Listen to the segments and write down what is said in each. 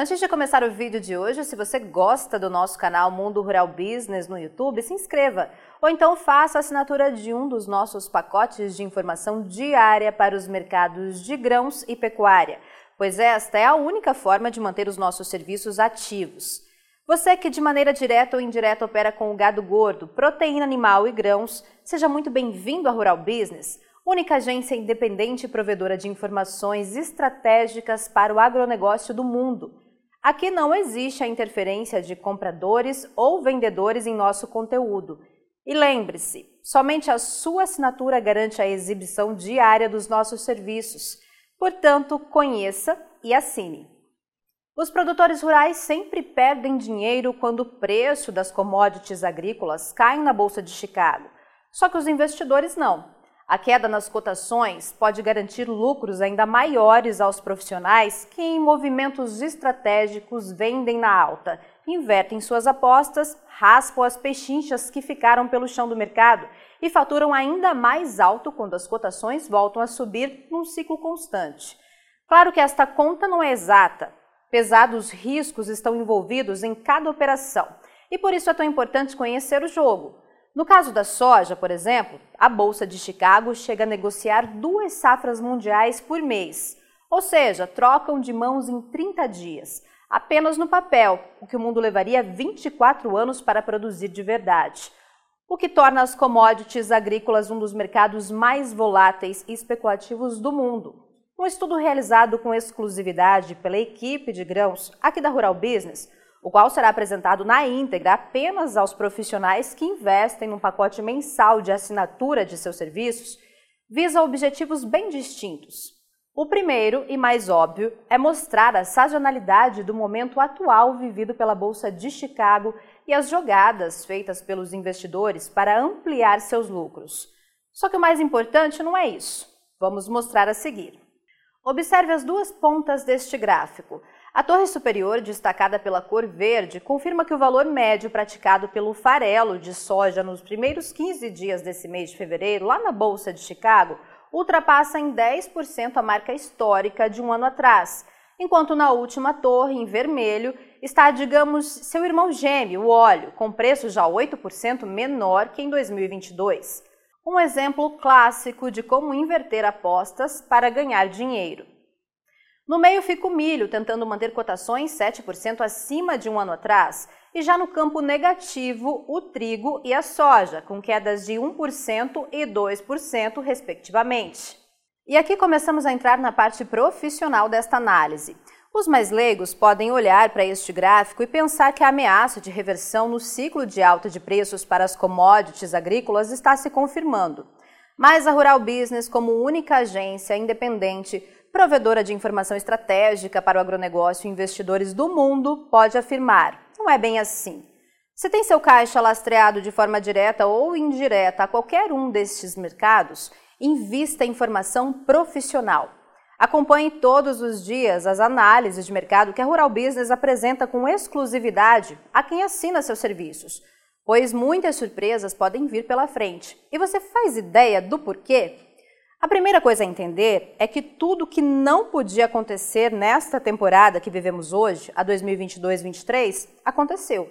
Antes de começar o vídeo de hoje, se você gosta do nosso canal Mundo Rural Business no YouTube, se inscreva ou então faça a assinatura de um dos nossos pacotes de informação diária para os mercados de grãos e pecuária, pois esta é a única forma de manter os nossos serviços ativos. Você que de maneira direta ou indireta opera com o gado gordo, proteína animal e grãos, seja muito bem-vindo à Rural Business única agência independente e provedora de informações estratégicas para o agronegócio do mundo. Aqui não existe a interferência de compradores ou vendedores em nosso conteúdo. E lembre-se, somente a sua assinatura garante a exibição diária dos nossos serviços. Portanto, conheça e assine. Os produtores rurais sempre perdem dinheiro quando o preço das commodities agrícolas cai na Bolsa de Chicago. Só que os investidores não. A queda nas cotações pode garantir lucros ainda maiores aos profissionais que, em movimentos estratégicos, vendem na alta, invertem suas apostas, raspam as pechinchas que ficaram pelo chão do mercado e faturam ainda mais alto quando as cotações voltam a subir num ciclo constante. Claro que esta conta não é exata. Pesados riscos estão envolvidos em cada operação e por isso é tão importante conhecer o jogo. No caso da soja, por exemplo, a Bolsa de Chicago chega a negociar duas safras mundiais por mês, ou seja, trocam de mãos em 30 dias, apenas no papel, o que o mundo levaria 24 anos para produzir de verdade. O que torna as commodities agrícolas um dos mercados mais voláteis e especulativos do mundo. Um estudo realizado com exclusividade pela equipe de grãos aqui da Rural Business o qual será apresentado na íntegra apenas aos profissionais que investem num pacote mensal de assinatura de seus serviços, visa objetivos bem distintos. O primeiro e mais óbvio é mostrar a sazonalidade do momento atual vivido pela Bolsa de Chicago e as jogadas feitas pelos investidores para ampliar seus lucros. Só que o mais importante não é isso. Vamos mostrar a seguir. Observe as duas pontas deste gráfico. A torre superior, destacada pela cor verde, confirma que o valor médio praticado pelo farelo de soja nos primeiros 15 dias desse mês de fevereiro, lá na Bolsa de Chicago, ultrapassa em 10% a marca histórica de um ano atrás, enquanto na última torre, em vermelho, está, digamos, seu irmão gêmeo, o óleo, com preço já 8% menor que em 2022. Um exemplo clássico de como inverter apostas para ganhar dinheiro. No meio fica o milho, tentando manter cotações 7% acima de um ano atrás. E já no campo negativo, o trigo e a soja, com quedas de 1% e 2%, respectivamente. E aqui começamos a entrar na parte profissional desta análise. Os mais leigos podem olhar para este gráfico e pensar que a ameaça de reversão no ciclo de alta de preços para as commodities agrícolas está se confirmando. Mas a Rural Business, como única agência independente, provedora de informação estratégica para o agronegócio e investidores do mundo, pode afirmar: não é bem assim. Se tem seu caixa lastreado de forma direta ou indireta a qualquer um destes mercados, invista em informação profissional. Acompanhe todos os dias as análises de mercado que a Rural Business apresenta com exclusividade a quem assina seus serviços, pois muitas surpresas podem vir pela frente. E você faz ideia do porquê? A primeira coisa a entender é que tudo que não podia acontecer nesta temporada que vivemos hoje, a 2022-23, aconteceu.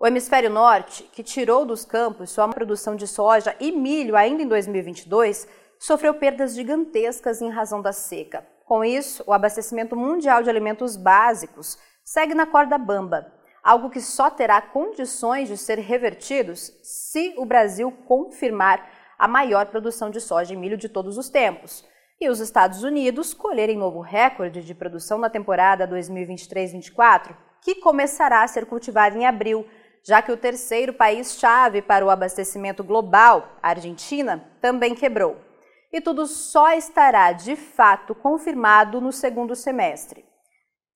O hemisfério norte, que tirou dos campos sua produção de soja e milho ainda em 2022, sofreu perdas gigantescas em razão da seca. Com isso, o abastecimento mundial de alimentos básicos segue na corda bamba, algo que só terá condições de ser revertidos se o Brasil confirmar a maior produção de soja e milho de todos os tempos. E os Estados Unidos colherem novo recorde de produção na temporada 2023-24, que começará a ser cultivada em abril, já que o terceiro país-chave para o abastecimento global, a Argentina, também quebrou. E tudo só estará de fato confirmado no segundo semestre.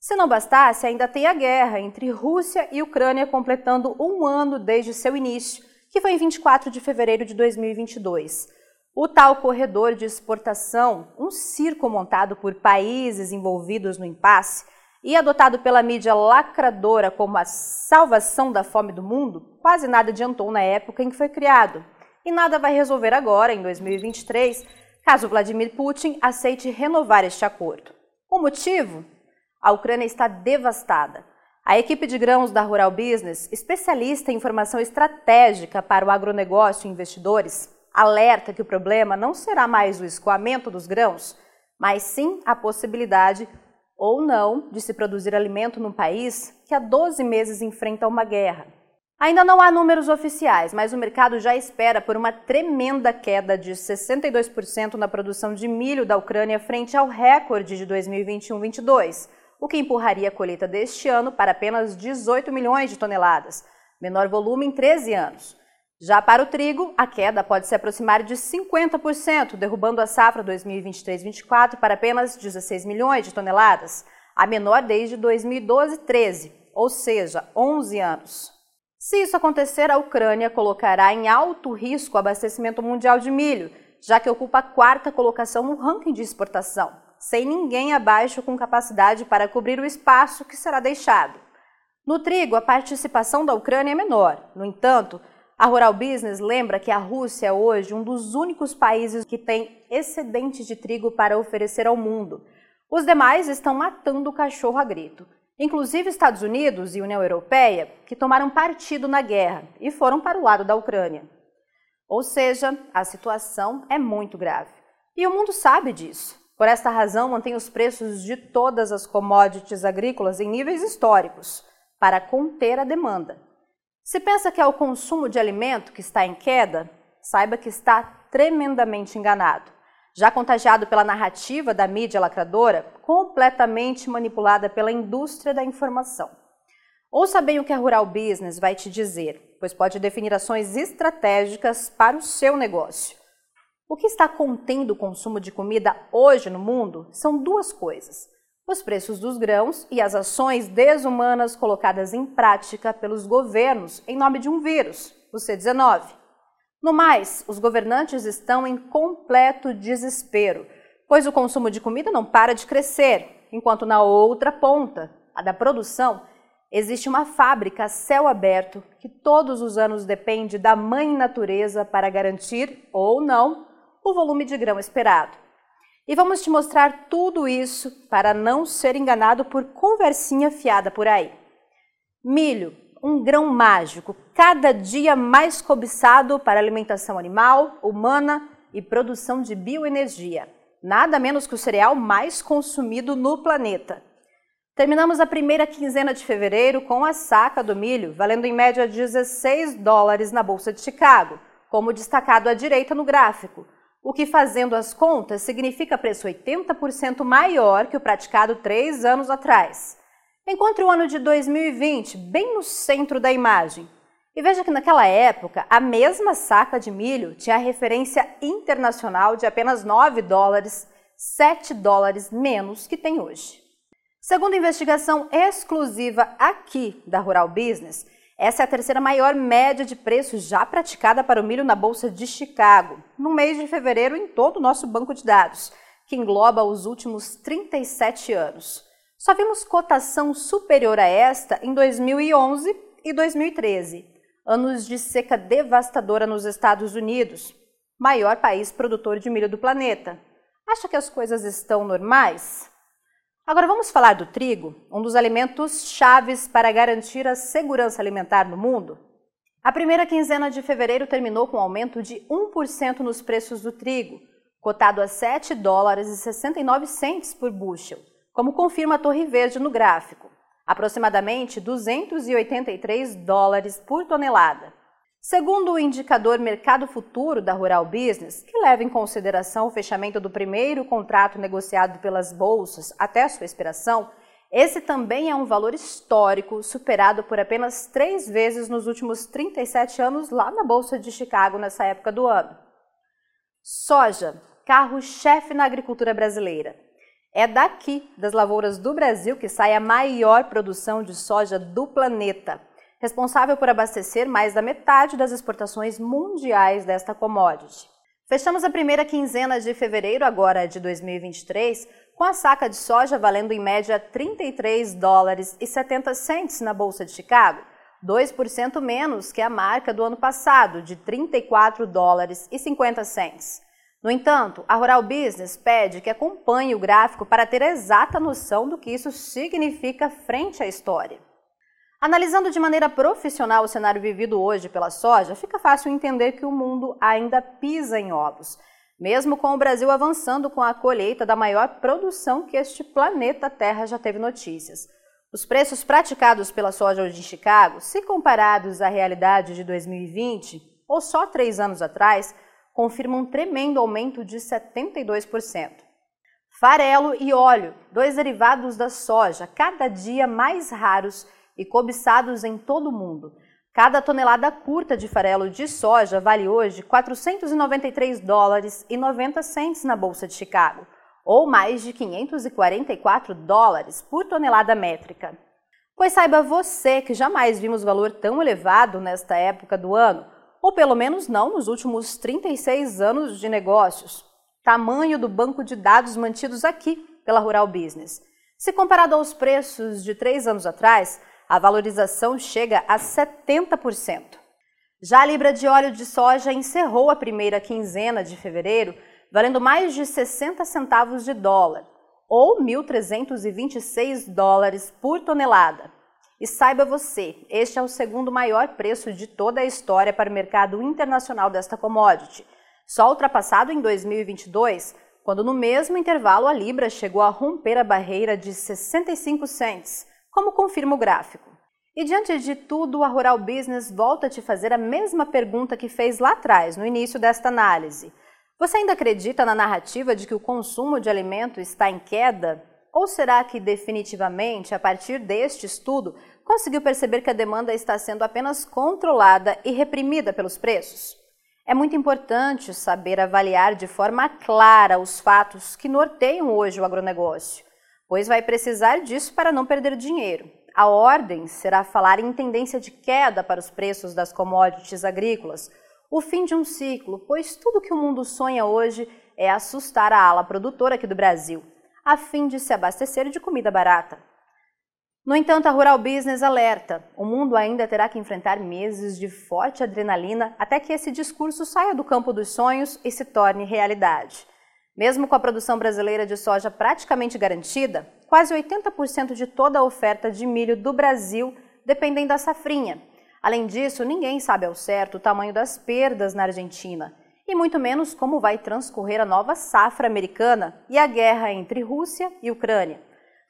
Se não bastasse, ainda tem a guerra entre Rússia e Ucrânia completando um ano desde seu início que foi em 24 de fevereiro de 2022. O tal corredor de exportação, um circo montado por países envolvidos no impasse e adotado pela mídia lacradora como a salvação da fome do mundo, quase nada adiantou na época em que foi criado. E nada vai resolver agora, em 2023, caso Vladimir Putin aceite renovar este acordo. O motivo? A Ucrânia está devastada. A equipe de grãos da Rural Business, especialista em informação estratégica para o agronegócio e investidores, alerta que o problema não será mais o escoamento dos grãos, mas sim a possibilidade ou não de se produzir alimento num país que há 12 meses enfrenta uma guerra. Ainda não há números oficiais, mas o mercado já espera por uma tremenda queda de 62% na produção de milho da Ucrânia frente ao recorde de 2021-22 o que empurraria a colheita deste ano para apenas 18 milhões de toneladas, menor volume em 13 anos. Já para o trigo, a queda pode se aproximar de 50%, derrubando a safra 2023-24 para apenas 16 milhões de toneladas, a menor desde 2012-13, ou seja, 11 anos. Se isso acontecer, a Ucrânia colocará em alto risco o abastecimento mundial de milho, já que ocupa a quarta colocação no ranking de exportação sem ninguém abaixo com capacidade para cobrir o espaço que será deixado. No trigo, a participação da Ucrânia é menor. No entanto, a Rural Business lembra que a Rússia é hoje um dos únicos países que tem excedentes de trigo para oferecer ao mundo. Os demais estão matando o cachorro a grito, inclusive Estados Unidos e União Europeia, que tomaram partido na guerra e foram para o lado da Ucrânia. Ou seja, a situação é muito grave. E o mundo sabe disso. Por esta razão, mantém os preços de todas as commodities agrícolas em níveis históricos, para conter a demanda. Se pensa que é o consumo de alimento que está em queda, saiba que está tremendamente enganado. Já contagiado pela narrativa da mídia lacradora, completamente manipulada pela indústria da informação. Ouça bem o que a Rural Business vai te dizer, pois pode definir ações estratégicas para o seu negócio. O que está contendo o consumo de comida hoje no mundo são duas coisas: os preços dos grãos e as ações desumanas colocadas em prática pelos governos em nome de um vírus, o C-19. No mais, os governantes estão em completo desespero, pois o consumo de comida não para de crescer, enquanto na outra ponta, a da produção, existe uma fábrica a céu aberto que todos os anos depende da mãe natureza para garantir ou não o volume de grão esperado. E vamos te mostrar tudo isso para não ser enganado por conversinha fiada por aí. Milho, um grão mágico, cada dia mais cobiçado para alimentação animal, humana e produção de bioenergia. Nada menos que o cereal mais consumido no planeta. Terminamos a primeira quinzena de fevereiro com a saca do milho, valendo em média 16 dólares na Bolsa de Chicago, como destacado à direita no gráfico, o que, fazendo as contas, significa preço 80% maior que o praticado três anos atrás. Encontre o ano de 2020 bem no centro da imagem. E veja que naquela época, a mesma saca de milho tinha a referência internacional de apenas 9 dólares, 7 dólares menos que tem hoje. Segundo investigação exclusiva aqui da Rural Business, essa é a terceira maior média de preços já praticada para o milho na Bolsa de Chicago, no mês de fevereiro em todo o nosso banco de dados, que engloba os últimos 37 anos. Só vimos cotação superior a esta em 2011 e 2013, anos de seca devastadora nos Estados Unidos, maior país produtor de milho do planeta. Acha que as coisas estão normais? Agora vamos falar do trigo, um dos alimentos chaves para garantir a segurança alimentar no mundo? A primeira quinzena de fevereiro terminou com um aumento de 1% nos preços do trigo, cotado a 7 dólares e 69 centes por bushel, como confirma a Torre Verde no gráfico, aproximadamente 283 dólares por tonelada. Segundo o indicador Mercado Futuro da Rural Business, que leva em consideração o fechamento do primeiro contrato negociado pelas bolsas até sua expiração, esse também é um valor histórico, superado por apenas três vezes nos últimos 37 anos lá na Bolsa de Chicago nessa época do ano. Soja, carro-chefe na agricultura brasileira. É daqui, das lavouras do Brasil, que sai a maior produção de soja do planeta responsável por abastecer mais da metade das exportações mundiais desta commodity. Fechamos a primeira quinzena de fevereiro agora de 2023 com a saca de soja valendo em média 33 dólares e 70 cents na bolsa de Chicago, 2% menos que a marca do ano passado de 34 dólares e 50 cents. No entanto, a Rural Business pede que acompanhe o gráfico para ter exata noção do que isso significa frente à história. Analisando de maneira profissional o cenário vivido hoje pela soja, fica fácil entender que o mundo ainda pisa em ovos, mesmo com o Brasil avançando com a colheita da maior produção que este planeta Terra já teve notícias. Os preços praticados pela soja hoje em Chicago, se comparados à realidade de 2020, ou só três anos atrás, confirmam um tremendo aumento de 72%. Farelo e óleo, dois derivados da soja, cada dia mais raros e cobiçados em todo o mundo. Cada tonelada curta de farelo de soja vale hoje 493 dólares e 90 centes na bolsa de Chicago, ou mais de 544 dólares por tonelada métrica. Pois saiba você que jamais vimos valor tão elevado nesta época do ano, ou pelo menos não nos últimos 36 anos de negócios. Tamanho do banco de dados mantidos aqui pela Rural Business. Se comparado aos preços de três anos atrás, a valorização chega a 70%. Já a libra de óleo de soja encerrou a primeira quinzena de fevereiro valendo mais de 60 centavos de dólar, ou 1.326 dólares por tonelada. E saiba você, este é o segundo maior preço de toda a história para o mercado internacional desta commodity, só ultrapassado em 2022, quando no mesmo intervalo a libra chegou a romper a barreira de 65 cents, como confirma o gráfico. E diante de tudo, a Rural Business volta a te fazer a mesma pergunta que fez lá atrás, no início desta análise. Você ainda acredita na narrativa de que o consumo de alimento está em queda? Ou será que definitivamente, a partir deste estudo, conseguiu perceber que a demanda está sendo apenas controlada e reprimida pelos preços? É muito importante saber avaliar de forma clara os fatos que norteiam hoje o agronegócio, pois vai precisar disso para não perder dinheiro. A ordem será falar em tendência de queda para os preços das commodities agrícolas, o fim de um ciclo, pois tudo que o mundo sonha hoje é assustar a ala produtora aqui do Brasil, a fim de se abastecer de comida barata. No entanto, a Rural Business alerta: o mundo ainda terá que enfrentar meses de forte adrenalina até que esse discurso saia do campo dos sonhos e se torne realidade. Mesmo com a produção brasileira de soja praticamente garantida, quase 80% de toda a oferta de milho do Brasil dependem da safrinha. Além disso, ninguém sabe ao certo o tamanho das perdas na Argentina e muito menos como vai transcorrer a nova safra americana e a guerra entre Rússia e Ucrânia.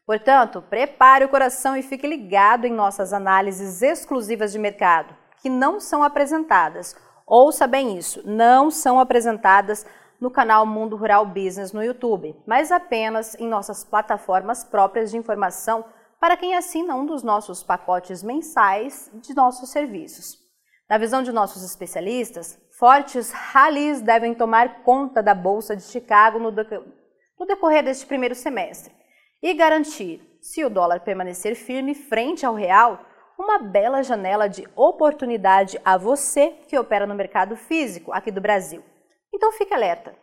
Portanto, prepare o coração e fique ligado em nossas análises exclusivas de mercado, que não são apresentadas. Ouça bem isso, não são apresentadas no canal Mundo Rural Business no YouTube, mas apenas em nossas plataformas próprias de informação para quem assina um dos nossos pacotes mensais de nossos serviços. Na visão de nossos especialistas, fortes rallies devem tomar conta da Bolsa de Chicago no decorrer deste primeiro semestre e garantir, se o dólar permanecer firme frente ao real, uma bela janela de oportunidade a você que opera no mercado físico aqui do Brasil. Então fique alerta.